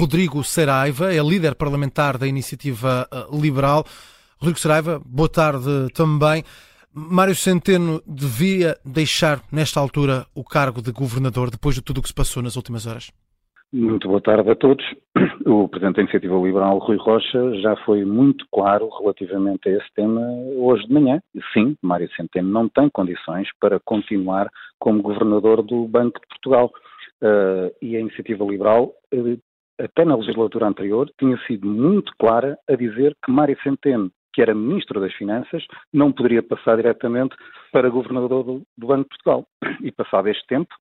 Rodrigo Saraiva, é líder parlamentar da Iniciativa Liberal. Rodrigo Saraiva, boa tarde também. Mário Centeno devia deixar, nesta altura, o cargo de governador depois de tudo o que se passou nas últimas horas? Muito boa tarde a todos. O Presidente da Iniciativa Liberal, Rui Rocha, já foi muito claro relativamente a esse tema hoje de manhã. Sim, Mário Centeno não tem condições para continuar como Governador do Banco de Portugal. Uh, e a Iniciativa Liberal, uh, até na legislatura anterior, tinha sido muito clara a dizer que Mário Centeno que era Ministro das Finanças, não poderia passar diretamente para Governador do, do Banco de Portugal. E passado este tempo,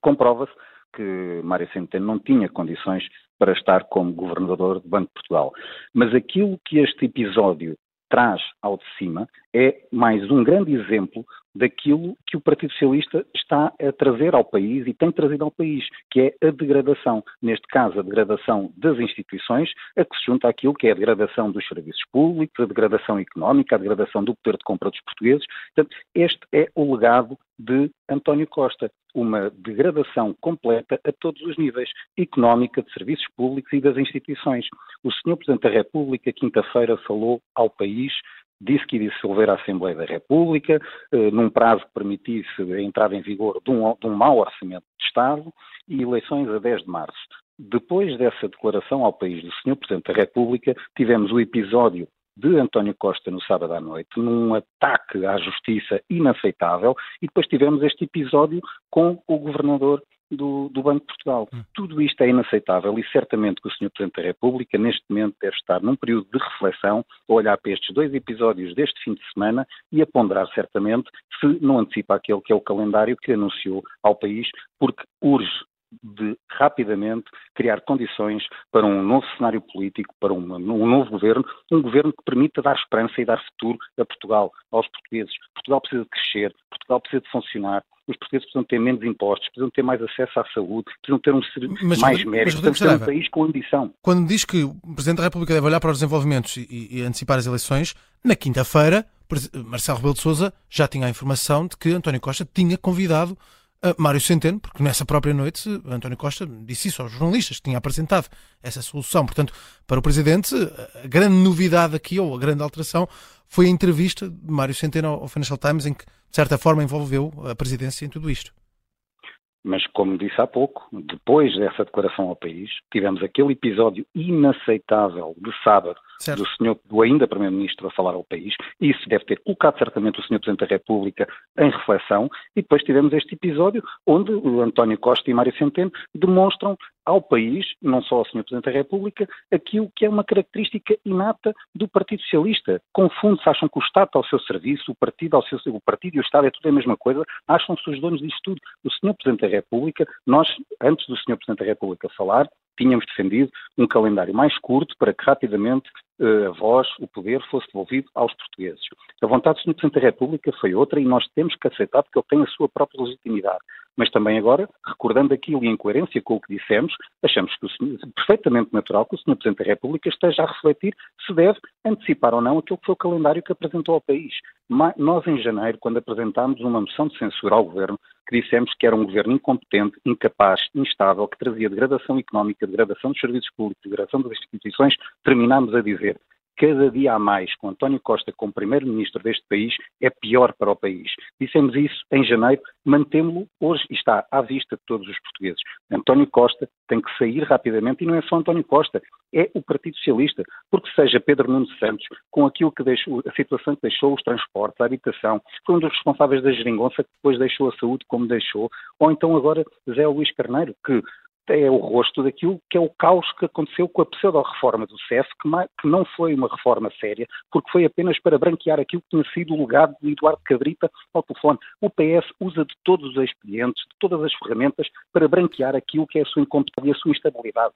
comprova-se que Mário Centeno não tinha condições para estar como Governador do Banco de Portugal. Mas aquilo que este episódio traz ao de cima é mais um grande exemplo daquilo que o Partido Socialista está a trazer ao país e tem trazido ao país, que é a degradação. Neste caso, a degradação das instituições, a que se junta aquilo que é a degradação dos serviços públicos, a degradação económica, a degradação do poder de compra dos portugueses. Portanto, este é o legado de António Costa. Uma degradação completa a todos os níveis, económica, de serviços públicos e das instituições. O Sr. Presidente da República, quinta-feira, falou ao país disse que iria dissolver a Assembleia da República, eh, num prazo que permitisse a entrada em vigor de um, de um mau orçamento de Estado e eleições a 10 de março. Depois dessa declaração ao país do Sr. Presidente da República, tivemos o episódio de António Costa no sábado à noite, num ataque à justiça inaceitável, e depois tivemos este episódio com o governador do, do, Banco de Portugal. Hum. Tudo isto é inaceitável e certamente que o Sr. Presidente da República, neste momento, deve estar num período de reflexão, a olhar para estes dois episódios deste fim de semana e a ponderar certamente se não antecipa aquele que é o calendário que anunciou ao país, porque urge de rapidamente criar condições para um novo cenário político, para um, um, novo governo, um governo que permita dar esperança e dar futuro a Portugal, aos portugueses. Portugal precisa de crescer, Portugal precisa de funcionar, os portugueses precisam ter menos impostos, precisam ter mais acesso à saúde, precisam ter um mas, mais mérito, precisam ter um país com ambição. Quando diz que o Presidente da República deve olhar para os desenvolvimentos e, e antecipar as eleições, na quinta-feira, Marcelo Rebelo de Sousa já tinha a informação de que António Costa tinha convidado Mário Centeno, porque nessa própria noite António Costa disse isso aos jornalistas, que tinha apresentado essa solução. Portanto, para o Presidente, a grande novidade aqui, ou a grande alteração, foi a entrevista de Mário Centeno ao Financial Times, em que, de certa forma, envolveu a Presidência em tudo isto. Mas, como disse há pouco, depois dessa declaração ao país, tivemos aquele episódio inaceitável de sábado certo. do senhor, do ainda Primeiro-Ministro a falar ao país. Isso deve ter colocado certamente o senhor Presidente da República em reflexão. E depois tivemos este episódio onde o António Costa e Mário Centeno demonstram ao país, não só ao Sr. Presidente da República, aquilo que é uma característica inata do Partido Socialista. Confunde-se, acham que o Estado está ao seu serviço, o partido, ao seu, o partido e o Estado é tudo a mesma coisa, acham-se os donos disto tudo. O Sr. Presidente da República, nós, antes do Sr. Presidente da República falar, tínhamos defendido um calendário mais curto para que rapidamente a voz, o poder, fosse devolvido aos portugueses. A vontade do Sr. Presidente da República foi outra e nós temos que aceitar porque ele tem a sua própria legitimidade. Mas também agora, recordando aquilo e em coerência com o que dissemos, achamos que senhor, perfeitamente natural que o Sr. Presidente da República esteja a refletir se deve antecipar ou não aquilo que foi o calendário que apresentou ao país. Mas nós, em janeiro, quando apresentámos uma moção de censura ao Governo, que dissemos que era um governo incompetente, incapaz, instável, que trazia degradação económica, degradação dos serviços públicos, degradação das instituições, terminámos a dizer cada dia a mais com António Costa como primeiro-ministro deste país é pior para o país. Dissemos isso em janeiro, mantemos-lo hoje e está à vista de todos os portugueses. António Costa tem que sair rapidamente e não é só António Costa, é o Partido Socialista, porque seja Pedro Nuno Santos, com aquilo que deixou, a situação que deixou os transportes, a habitação, foi um dos responsáveis da geringonça que depois deixou a saúde como deixou, ou então agora Zé Luís Carneiro, que é o rosto daquilo que é o caos que aconteceu com a pseudo-reforma do CEF, que, não foi uma reforma séria, porque foi apenas para branquear aquilo que tinha sido o legado de Eduardo Cabrita ao telefone. O PS usa de todos os expedientes, de todas as ferramentas, para branquear aquilo que é a sua incompetência e a sua instabilidade.